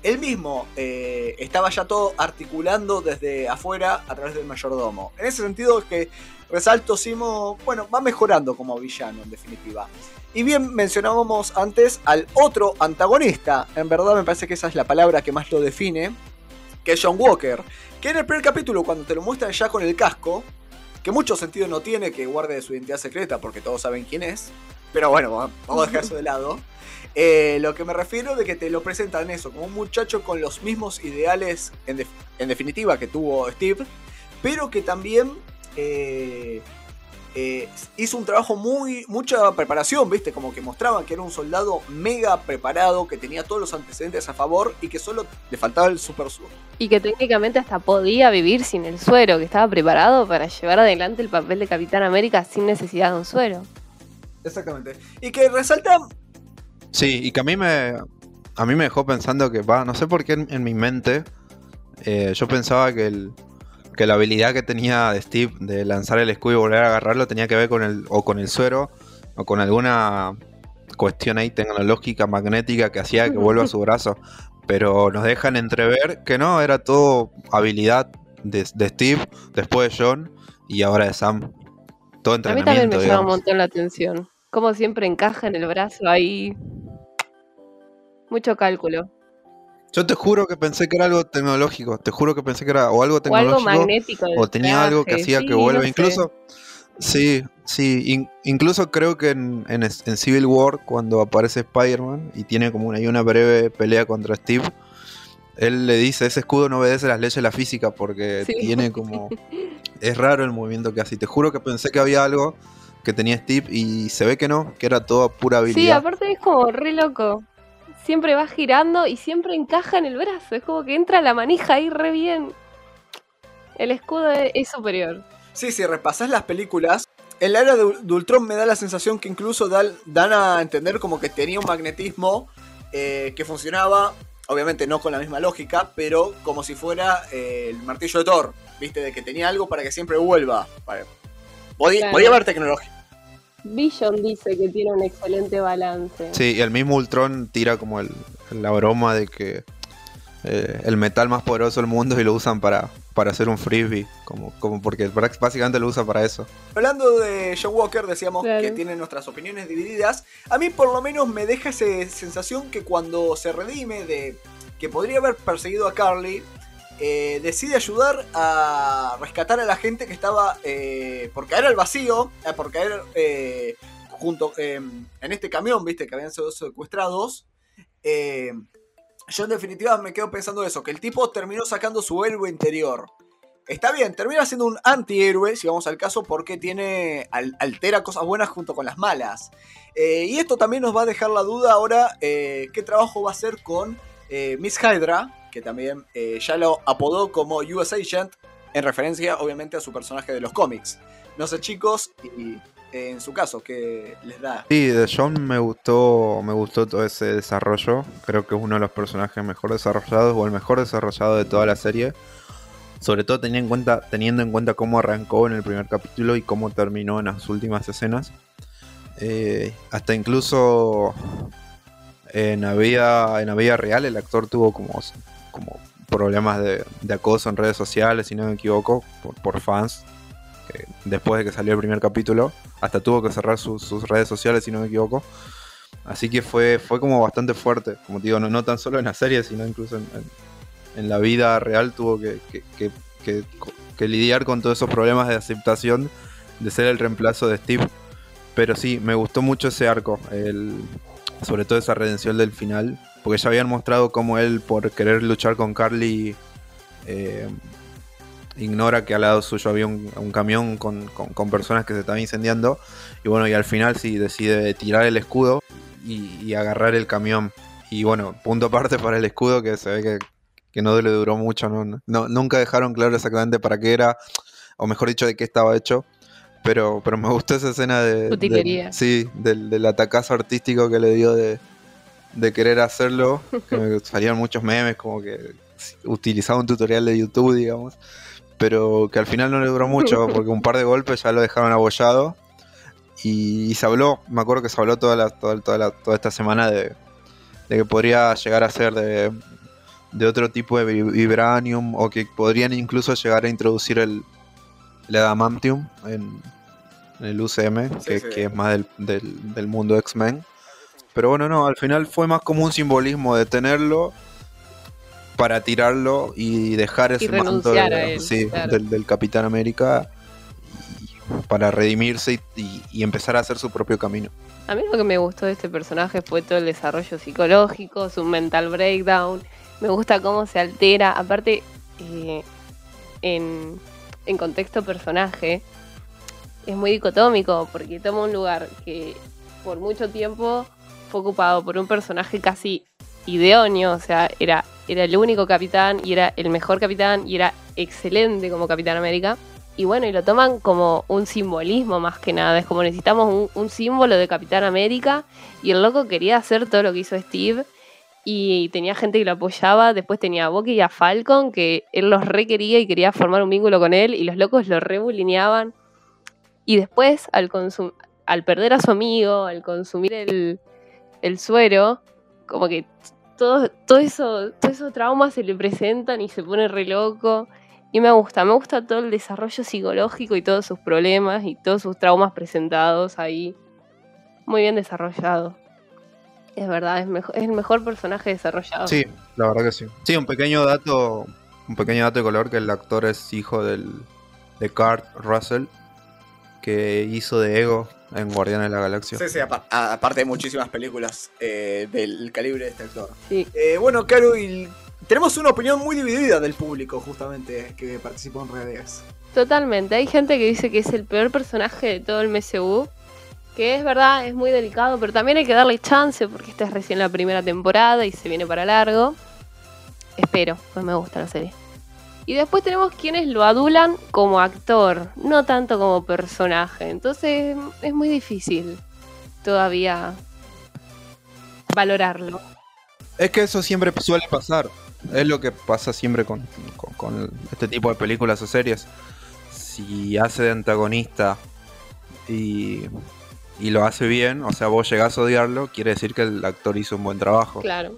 él mismo eh, estaba ya todo articulando desde afuera a través del mayordomo. En ese sentido es que resalto Simo, bueno, va mejorando como villano en definitiva. Y bien mencionábamos antes al otro antagonista, en verdad me parece que esa es la palabra que más lo define, que es John Walker, que en el primer capítulo cuando te lo muestran ya con el casco, que mucho sentido no tiene que guarde su identidad secreta porque todos saben quién es, pero bueno, vamos a dejar eso de lado. Eh, lo que me refiero de que te lo presentan eso, como un muchacho con los mismos ideales, en, en definitiva, que tuvo Steve, pero que también eh, eh, hizo un trabajo muy, mucha preparación, ¿viste? Como que mostraban que era un soldado mega preparado, que tenía todos los antecedentes a favor y que solo le faltaba el super sur. Y que técnicamente hasta podía vivir sin el suero, que estaba preparado para llevar adelante el papel de Capitán América sin necesidad de un suero. Exactamente. Y que resalta Sí, y que a mí me, a mí me dejó pensando que, va, no sé por qué en, en mi mente eh, yo pensaba que, el, que la habilidad que tenía de Steve de lanzar el escudo y volver a agarrarlo tenía que ver con el, o con el suero o con alguna cuestión ahí tecnológica, magnética que hacía que vuelva a su brazo. Pero nos dejan entrever que no, era todo habilidad de, de Steve, después de John y ahora de Sam. Todo A mí también entrenamiento, me llama un montón la atención. Como siempre encaja en el brazo ahí. Mucho cálculo. Yo te juro que pensé que era algo tecnológico, te juro que pensé que era o algo O algo tecnológico magnético. del o tenía algo que hacía sí, que vuelva. no sé. incluso, sí, sí, in- incluso creo que en, en Civil War, cuando aparece Spider-Man y tiene como una, hay una breve pelea contra Steve, él le dice, ese escudo no obedece las leyes de la física porque Sí. tiene como... Es raro el movimiento que hace. y Te juro que pensé que había algo que tenía Steve y se ve que no, que era toda pura Sí, habilidad. aparte es como re loco. Siempre va girando y siempre encaja en el brazo. Es como que entra la manija ahí re bien. El escudo es, es superior. Sí, si repasás las películas, en la era de, Ultron me da la sensación que incluso dan, a entender como que tenía un magnetismo eh, que funcionaba. obviamente no con la misma lógica, pero como si fuera eh, el martillo de Thor, ¿viste? De que tenía algo para que siempre vuelva. Podía, Claro. podía haber tecnología. Vision dice que tiene un excelente balance. Sí, y el mismo Ultron tira como el, la broma de que eh, el metal más poderoso del mundo y lo usan para, para hacer un frisbee. Como, como porque básicamente lo usa para eso. Hablando de John Walker, decíamos Claro. que tiene nuestras opiniones divididas. A mí por lo menos me deja esa sensación que cuando se redime de que podría haber perseguido a Carly, eh, decide ayudar a rescatar a la gente que estaba eh, por caer al vacío, eh, por caer eh, junto eh, en este camión, viste, que habían sido secuestrados. Eh, yo en definitiva me quedo pensando eso, que el tipo terminó sacando su héroe interior. Está bien, termina siendo un antihéroe, si vamos al caso, porque tiene al- altera cosas buenas junto con las malas. Eh, y esto también nos va a dejar la duda ahora qué trabajo va a hacer con Miss Hydra, que también eh, ya lo apodó como US Agent, en referencia obviamente a su personaje de los cómics. No sé chicos, y en su caso, ¿qué les da? Sí, de John me gustó, me gustó todo ese desarrollo. Creo que es uno de los personajes mejor desarrollados o el mejor desarrollado de toda la serie. Sobre todo teniendo en cuenta, teniendo en cuenta cómo arrancó en el primer capítulo y cómo terminó en las últimas escenas. Eh, hasta incluso en la, en la vida real el actor tuvo como, como problemas de, acoso en redes sociales, si no me equivoco, por, fans. que después de que salió el primer capítulo, hasta tuvo que cerrar sus- redes sociales, si no me equivoco. Así que fue, fue como bastante fuerte, como te digo, no, no tan solo en la serie, sino incluso en, en- la vida real tuvo que- que lidiar con todos esos problemas de aceptación de ser el reemplazo de Steve. Pero sí, me gustó mucho ese arco, el, sobre todo esa redención del final, porque ya habían mostrado cómo él, por querer luchar con Carly, eh, ignora que al lado suyo había un, un camión con, con- con personas que se estaban incendiando. Y bueno, y al final sí decide tirar el escudo y, y agarrar el camión. Y bueno, punto aparte para el escudo que se ve que, que no le duró mucho. ¿no? No- nunca dejaron claro exactamente para qué era, o mejor dicho, de qué estaba hecho. Pero, pero me gustó esa escena de. de- Utilería. sí, del, del atacazo artístico que le dio de, de querer hacerlo. Que me salieron muchos memes, como que utilizaba un tutorial de YouTube, digamos. Pero que al final no le duró mucho, porque un par de golpes ya lo dejaron abollado. Y, y se habló, me acuerdo que se habló toda, la, toda, toda, la- toda esta semana de, de que podría llegar a ser de, de otro tipo de vi- vibranium, o que podrían incluso llegar a introducir el, el adamantium en, en el UCM, que, sí. que es más del, del, del mundo X-Men. Pero bueno, no, al final fue más como un simbolismo de tenerlo para tirarlo y dejar ese manto renunciar de- a él, sí, claro. del, del Capitán América para redimirse y, y- y empezar a hacer su propio camino. A mí lo que me gustó de este personaje fue todo el desarrollo psicológico, su mental breakdown. Me gusta cómo se altera. Aparte, eh, en, en contexto personaje, es muy dicotómico porque toma un lugar que por mucho tiempo fue ocupado por un personaje casi idóneo. O sea, era, era el único capitán y era el mejor capitán y era excelente como Capitán América. Y bueno, y lo toman como un simbolismo más que nada. Es como necesitamos un, símbolo de Capitán América. Y el loco quería hacer todo lo que hizo Steve. Y tenía gente que lo apoyaba. Después tenía a Bucky y a Falcon, que él los requería y quería formar un vínculo con él. Y los locos lo rebulineaban. Y después, al, al perder a su amigo, al consumir el, el suero, como que todo, todo eso, todos esos traumas se le presentan y se pone re loco. Y me gusta, me gusta todo el desarrollo psicológico y todos sus problemas y todos sus traumas presentados ahí. Muy bien desarrollado. Es verdad, es, es el mejor personaje desarrollado. Sí, la verdad que sí. Sí, un pequeño dato, un pequeño dato de color que el actor es hijo del de Kurt Russell que hizo de Ego en Guardianes de la Galaxia. Sí, sí, apar- a- aparte de muchísimas películas eh, del calibre de este actor. Sí. Eh, bueno, y tenemos una opinión muy dividida del público, justamente, que participó en redes. Totalmente. Hay gente que dice que es el peor personaje de todo el MCU. Que es verdad, es muy delicado, pero también hay que darle chance porque esta es recién la primera temporada y se viene para largo. Espero, pues me gusta la serie. Y después tenemos quienes lo adulan como actor, no tanto como personaje. Entonces es muy difícil todavía valorarlo. Es que eso siempre suele pasar. Es lo que pasa siempre con, con- con este tipo de películas o series. Si hace de antagonista y, y lo hace bien, o sea, vos llegás a odiarlo, quiere decir que el actor hizo un buen trabajo. Claro.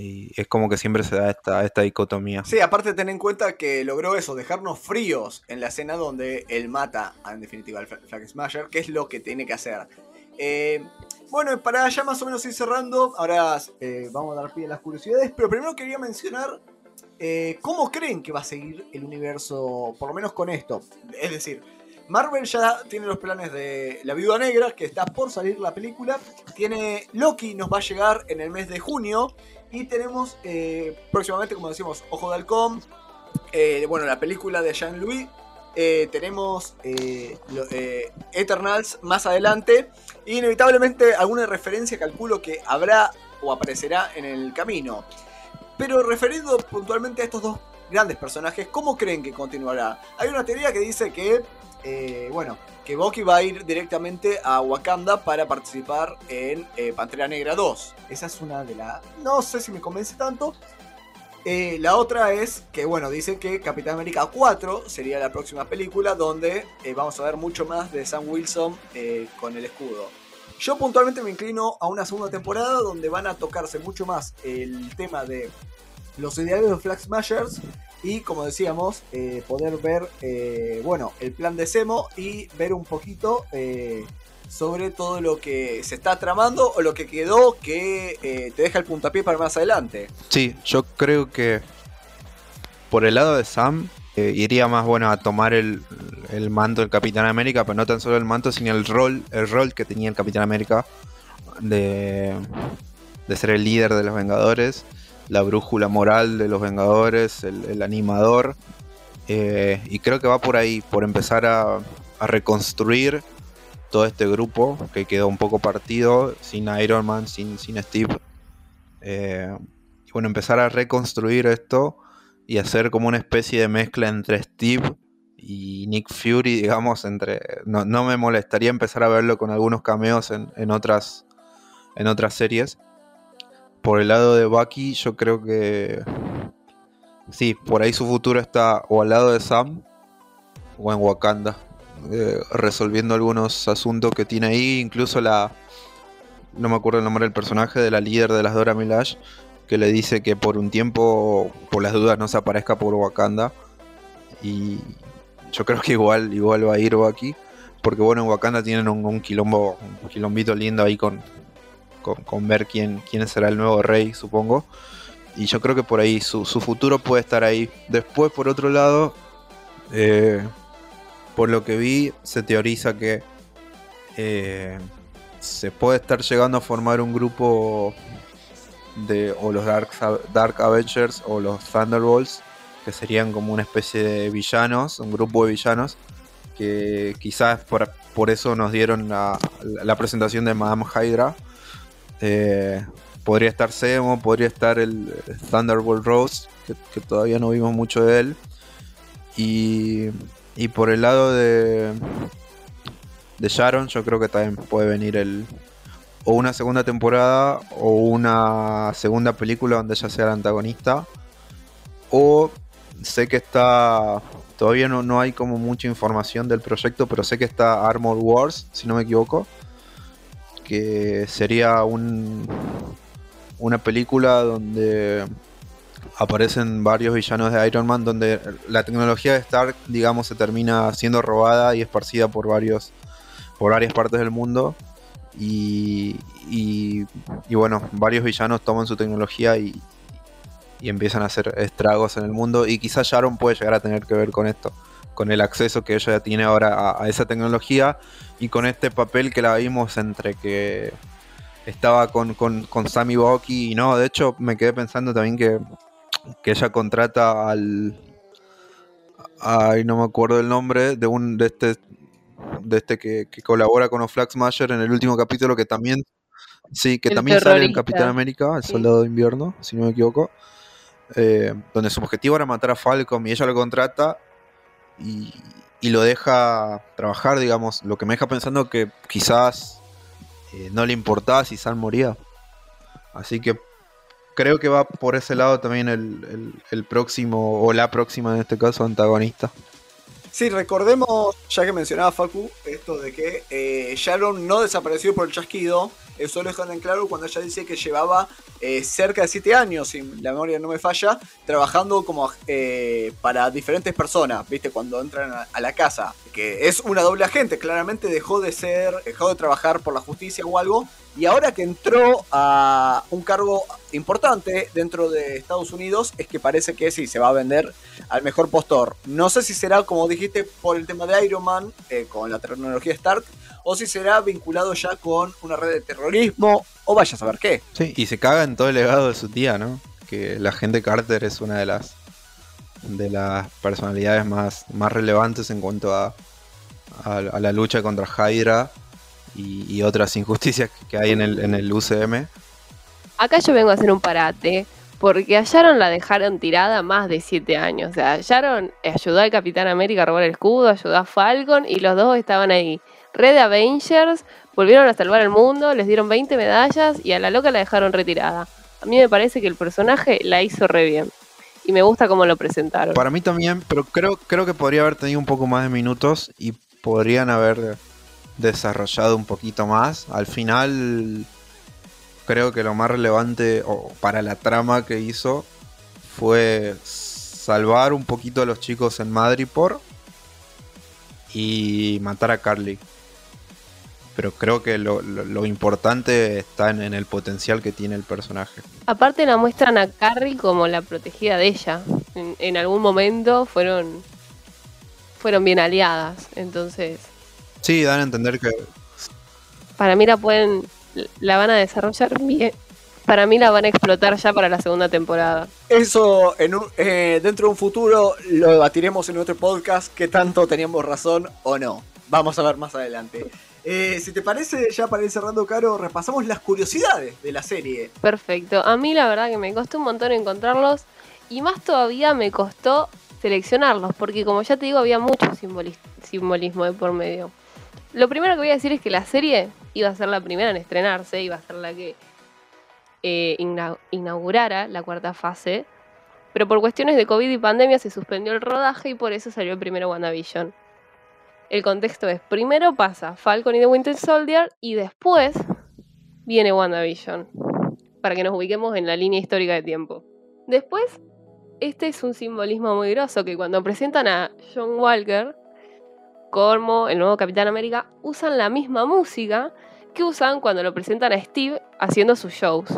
Y es como que siempre se da esta, esta dicotomía. Sí, aparte ten en cuenta que logró eso, dejarnos fríos en la escena donde él mata, en definitiva, al Fla- Flag Smasher, que es lo que tiene que hacer. Eh, bueno, para ya más o menos ir cerrando, ahora eh, vamos a dar pie a las curiosidades, pero primero quería mencionar eh, cómo creen que va a seguir el universo, por lo menos con esto. Es decir, Marvel ya tiene los planes de La Viuda Negra, que está por salir la película. Tiene Loki, nos va a llegar en el mes de junio. Y tenemos eh, próximamente, como decimos, Ojo de Halcón. eh, bueno, la película de Jean-Louis. eh, tenemos Eternals más adelante. Y inevitablemente alguna referencia calculo que habrá o aparecerá en el camino. Pero referido puntualmente a estos dos grandes personajes, ¿cómo creen que continuará? Hay una teoría que dice que, eh, bueno, que Bucky va a ir directamente a Wakanda para participar en eh, Pantera Negra 2. Esa es una de las... No sé si me convence tanto. Eh, la otra es que, bueno, dice que Capitán América 4 sería la próxima película donde vamos a ver mucho más de Sam Wilson con el escudo. Yo puntualmente me inclino a una segunda temporada donde van a tocarse mucho más el tema de los ideales de Flag Smashers y como decíamos, eh, poder ver, eh, bueno, el plan de Semo y ver un poquito eh, sobre todo lo que se está tramando o lo que quedó que te deja el puntapié para más adelante. Sí, yo creo que por el lado de Sam iría más bueno a tomar el, el manto del Capitán América, pero no tan solo el manto, sino el rol, el rol que tenía el Capitán América de, de ser el líder de los Vengadores, la brújula moral de los Vengadores, el, animador. eh, y creo que va por ahí, por empezar a, reconstruir todo este grupo que quedó un poco partido, sin Iron Man, sin, sin Steve. Eh, bueno, empezar a reconstruir esto y hacer como una especie de mezcla entre Steve y Nick Fury, digamos, entre. No, no me molestaría empezar a verlo con algunos cameos en, en otras. en otras series. Por el lado de Bucky, yo creo que. Sí, por ahí su futuro está o al lado de Sam o en Wakanda. eh, resolviendo algunos asuntos que tiene ahí. Incluso la. No me acuerdo el nombre del personaje, de la líder de las Dora Milaje que le dice que por un tiempo, por las dudas, no se aparezca por Wakanda. Y yo creo que igual, igual va a ir aquí. Porque bueno, en Wakanda tienen un, un quilombo, un quilombito lindo ahí con, con, ver quién, quién será el nuevo rey, supongo. Y yo creo que por ahí su, su futuro puede estar ahí. Después, por otro lado, eh, por lo que vi, se teoriza que eh, se puede estar llegando a formar un grupo de o los Dark, Dark Avengers o los Thunderbolts, que serían como una especie de villanos, un grupo de villanos, que quizás por, por eso nos dieron la, la presentación de Madame Hydra. Eh, podría estar Zemo, podría estar el Thunderbolt Rose, que, que todavía no vimos mucho de él. Y, y por el lado de, de Sharon, yo creo que también puede venir el, o una segunda temporada o una segunda película donde ella sea la antagonista. O sé que está. Todavía no, no hay como mucha información del proyecto, pero sé que está Armor Wars, si no me equivoco. Que sería un, una película donde aparecen varios villanos de Iron Man, donde la tecnología de Stark, digamos, se termina siendo robada y esparcida por varios por varias partes del mundo y, y, bueno, varios villanos toman su tecnología y, y, empiezan a hacer estragos en el mundo. Y quizás Sharon puede llegar a tener que ver con esto, con el acceso que ella tiene ahora a, a esa tecnología y con este papel que la vimos entre que estaba con, con, con Sammy Bucky y no, de hecho me quedé pensando también que, que ella contrata al... Ay, no me acuerdo el nombre de un de este de este que, que, colabora con Smasher en el último capítulo que también sí que El también sale en. Capitán América el Sí. soldado de invierno si no me equivoco eh, donde su objetivo era matar a Falcon y ella lo contrata y, y lo deja trabajar digamos lo que me deja pensando que quizás eh, no le importaba si Sam moría así que creo que va por ese lado también el, el- próximo, o la próxima en este caso, antagonista. Sí, recordemos, ya que mencionaba Facu, esto de que eh, Sharon no desapareció por el chasquido. Eso lo dejan en claro cuando ella dice que llevaba eh, cerca de 7 años, si la memoria no me falla, trabajando como eh, para diferentes personas, ¿viste? Cuando entran a, la casa. Que es una doble agente, claramente dejó de ser, dejó de trabajar por la justicia o algo. Y ahora que entró a un cargo importante dentro de Estados Unidos, es que parece que sí, se va a vender al mejor postor. No sé si será, como dijiste, por el tema de Iron Man, eh, con la tecnología Stark, o si será vinculado ya con una red de terrorismo, o vaya a saber qué. Sí, y se caga en todo el legado de su tía, ¿no? Que la gente Carter es una de las de las personalidades más, más relevantes en cuanto a, a, a la lucha contra Hydra y, y otras injusticias que hay en el, en el UCM. Acá yo vengo a hacer un parate, porque a Sharon la dejaron tirada más de 7 años. O sea, Sharon ayudó al Capitán América a robar el escudo, ayudó a Falcon y los dos estaban ahí. Red Avengers, volvieron a salvar el mundo, les dieron 20 medallas y a la loca la dejaron retirada. A mí me parece que el personaje la hizo re bien. Y me gusta cómo lo presentaron. Para mí también, pero creo, creo que podría haber tenido un poco más de minutos y podrían haber desarrollado un poquito más. Al final, creo que lo más relevante para la trama que hizo fue salvar un poquito a los chicos en Madripoor y matar a Carly. Pero creo que lo, lo- lo importante está en, en el potencial que tiene el personaje. Aparte la muestran a Carrie como la protegida de ella. En, en algún momento fueron fueron bien aliadas. Entonces, Sí, dan a entender que para mí la pueden la van a desarrollar bien. Para mí la van a explotar ya para la segunda temporada. Eso en un- eh, dentro de un futuro lo debatiremos en otro podcast, qué tanto teníamos razón o no. Vamos a ver más adelante. Eh, si te parece, ya para ir cerrando, Caro, repasamos las curiosidades de la serie. Perfecto. A mí la verdad que me costó un montón encontrarlos y más todavía me costó seleccionarlos porque como ya te digo había mucho simbolis- simbolismo de por medio. Lo primero que voy a decir es que la serie iba a ser la primera en estrenarse, iba a ser la que eh, ina- inaugurara la cuarta fase, pero por cuestiones de COVID y pandemia se suspendió el rodaje y por eso salió primero WandaVision. El contexto es, primero pasa Falcon y The Winter Soldier y después viene WandaVision para que nos ubiquemos en la línea histórica de tiempo. Después, este es un simbolismo muy grosso que cuando presentan a John Walker como el nuevo Capitán América, usan la misma música que usan cuando lo presentan a Steve haciendo sus shows.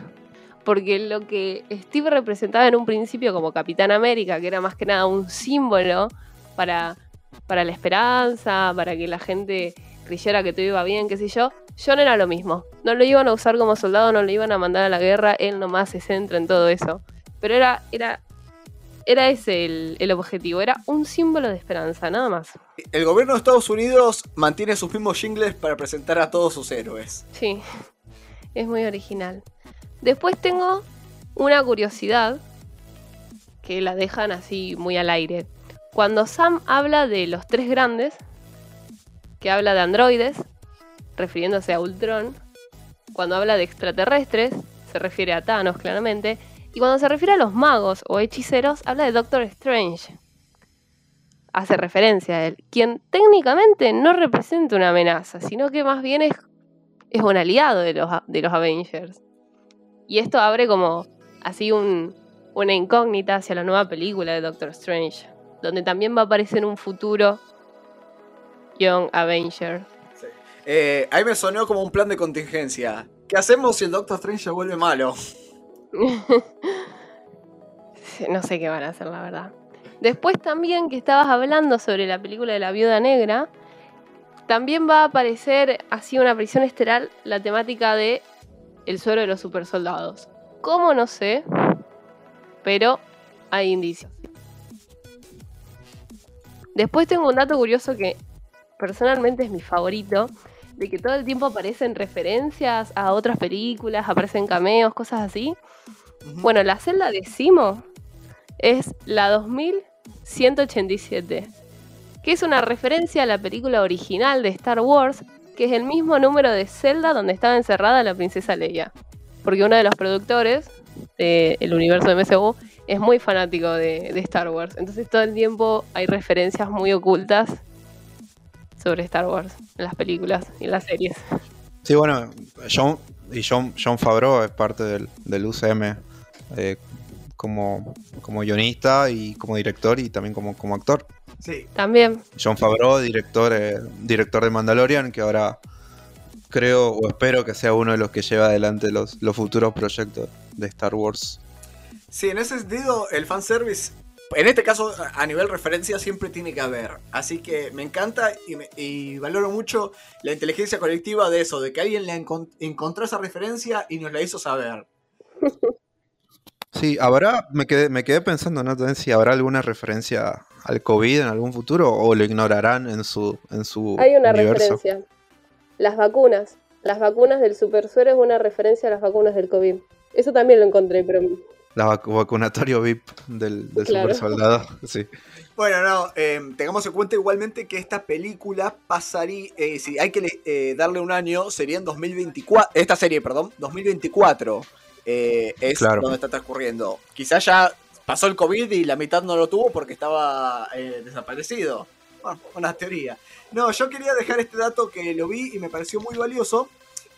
Porque lo que Steve representaba en un principio como Capitán América, que era más que nada un símbolo para, para la esperanza, para que la gente creyera que todo iba bien, qué sé yo, John era lo mismo. No lo iban a usar como soldado, no lo iban a mandar a la guerra, él nomás se centra en todo eso. Pero era, era, era ese el, el objetivo, era un símbolo de esperanza, nada más. El gobierno de Estados Unidos mantiene sus mismos jingles para presentar a todos sus héroes. Sí, es muy original. Después tengo una curiosidad que la dejan así muy al aire. Cuando Sam habla de los tres grandes, que habla de androides, refiriéndose a Ultron, cuando habla de extraterrestres, se refiere a Thanos claramente, y cuando se refiere a los magos o hechiceros, habla de Doctor Strange. Hace referencia a él, quien técnicamente no representa una amenaza, sino que más bien es, es un aliado de los, de los Avengers. Y esto abre como así un, una incógnita hacia la nueva película de Doctor Strange, donde también va a aparecer un futuro Young Avenger. Eh, ahí me sonó como un plan de contingencia. ¿Qué hacemos si el Doctor Strange se vuelve malo? no sé qué van a hacer, la verdad. Después también que estabas hablando sobre la película de la viuda negra, también va a aparecer así una prisión estelar la temática de el suero de los supersoldados. ¿Cómo? No sé, pero hay indicios. Después tengo un dato curioso que personalmente es mi favorito, de que todo el tiempo aparecen referencias a otras películas, aparecen cameos, cosas así. Bueno, la celda de Simo es la 2187, que es una referencia a la película original de Star Wars, que es el mismo número de celda donde estaba encerrada la princesa Leia. Porque uno de los productores del universo de MCU, es muy fanático de, de Star Wars. Entonces todo el tiempo hay referencias muy ocultas sobre Star Wars en las películas y en las series. Sí, bueno, John, y John, John Favreau es parte del, del UCM eh, como, como guionista y como director y también como, como actor. Sí. También. John Favreau, director, eh, director de Mandalorian, que ahora creo o espero que sea uno de los que lleva adelante los, los futuros proyectos de Star Wars. Sí, en ese sentido, el fanservice, en este caso, a nivel referencia, siempre tiene que haber. Así que me encanta y, me- y valoro mucho la inteligencia colectiva de eso, de que alguien le encon- encontró esa referencia y nos la hizo saber. Sí, habrá, me quedé, me quedé pensando, ¿no? También si habrá alguna referencia al COVID en algún futuro o lo ignorarán en su, en su Hay una universo. referencia. Las vacunas. Las vacunas del super suero es una referencia a las vacunas del COVID. Eso también lo encontré, pero La vacu- vacunatorio VIP del, del Claro. super soldado. Sí. Bueno, no, eh, tengamos en cuenta igualmente que esta película pasaría, eh, si hay que eh, darle un año, sería en 2024, esta serie, perdón, 2024 eh, es Claro. donde está transcurriendo. Quizás ya pasó el COVID y la mitad no lo tuvo porque estaba eh, desaparecido. Bueno, una teoría. No, yo quería dejar este dato que lo vi y me pareció muy valioso,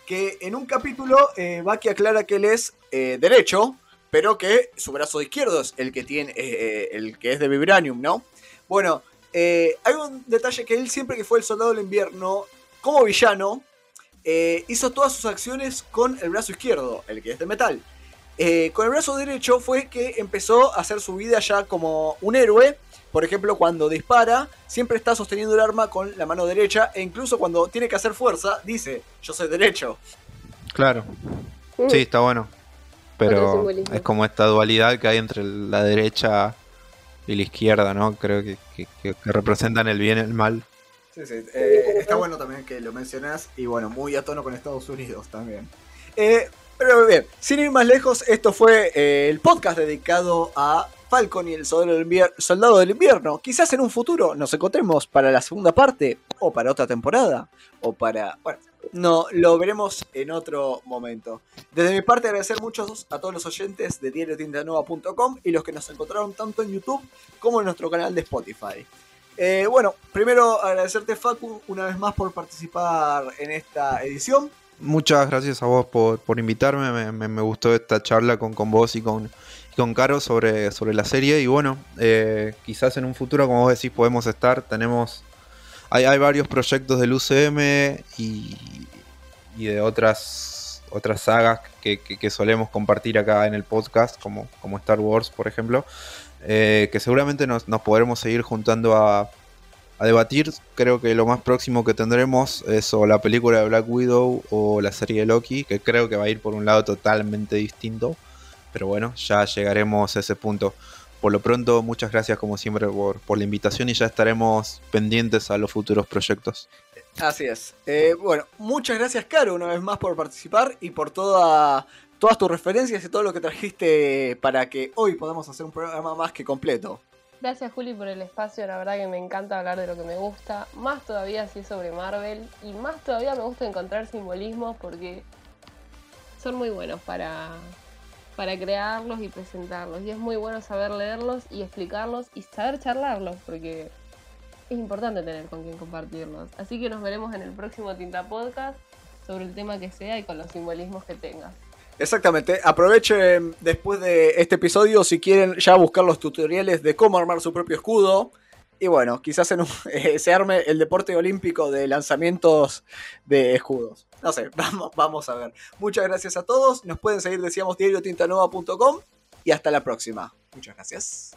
que en un capítulo eh, Baki aclara que él es eh, derecho, pero que su brazo izquierdo es el que tiene, eh, eh, el que es de vibranium, ¿no? Bueno, eh, hay un detalle que él siempre que fue el soldado del invierno, como villano, eh, hizo todas sus acciones con el brazo izquierdo, el que es de metal. Eh, con el brazo derecho fue que empezó a hacer su vida ya como un héroe. Por ejemplo, cuando dispara, siempre está sosteniendo el arma con la mano derecha. E incluso cuando tiene que hacer fuerza, dice, yo soy derecho. Claro. mm, Sí, está bueno. Pero es como esta dualidad que hay entre la derecha y la izquierda, ¿no? Creo que, que- representan el bien y el mal. Sí, sí. eh, está bueno también que lo mencionás y bueno, muy a tono con Estados Unidos también. Eh, pero bien, sin ir más lejos, esto fue eh, el podcast dedicado a Falcon y el soldado del, invier- soldado del invierno. Quizás en un futuro nos encontremos para la segunda parte o para otra temporada o para... Bueno, no, lo veremos en otro momento. Desde mi parte agradecer mucho a todos los oyentes de diariotintanova.com y los que nos encontraron tanto en YouTube como en nuestro canal de Spotify. Eh, bueno, primero agradecerte Facu una vez más por participar en esta edición. Muchas gracias a vos por, por invitarme. Me, gustó esta charla con, con vos y con, con Caro sobre, sobre la serie. Y bueno, eh, quizás en un futuro, como vos decís, podemos estar. Tenemos. Hay, hay varios proyectos del UCM y, y de otras, otras sagas que, solemos compartir acá en el podcast, como, como Star Wars, por ejemplo. eh, que seguramente nos, nos podremos seguir juntando a, a debatir. Creo que lo más próximo que tendremos es o la película de Black Widow o la serie de Loki, que creo que va a ir por un lado totalmente distinto. Pero bueno, ya llegaremos a ese punto. Por lo pronto, muchas gracias como siempre por, por la invitación y ya estaremos pendientes a los futuros proyectos. Así es. Eh, bueno, muchas gracias Caro una vez más por participar y por toda, todas tus referencias y todo lo que trajiste para que hoy podamos hacer un programa más que completo. Gracias Juli por el espacio, la verdad que me encanta hablar de lo que me gusta, más todavía si es sobre Marvel y más todavía me gusta encontrar simbolismos porque son muy buenos para, para crearlos y presentarlos y es muy bueno saber leerlos y explicarlos y saber charlarlos porque es importante tener con quien compartirlos. Así que nos veremos en el próximo Tinta Podcast sobre el tema que sea y con los simbolismos que tenga. Exactamente, aprovechen después de este episodio si quieren ya buscar los tutoriales de cómo armar su propio escudo. Y bueno, quizás en un- eh, se arme el deporte olímpico de lanzamientos de escudos. No sé, vamos, vamos a ver. Muchas gracias a todos. Nos pueden seguir, decíamos, diariotintanova.com. Y hasta la próxima. Muchas gracias.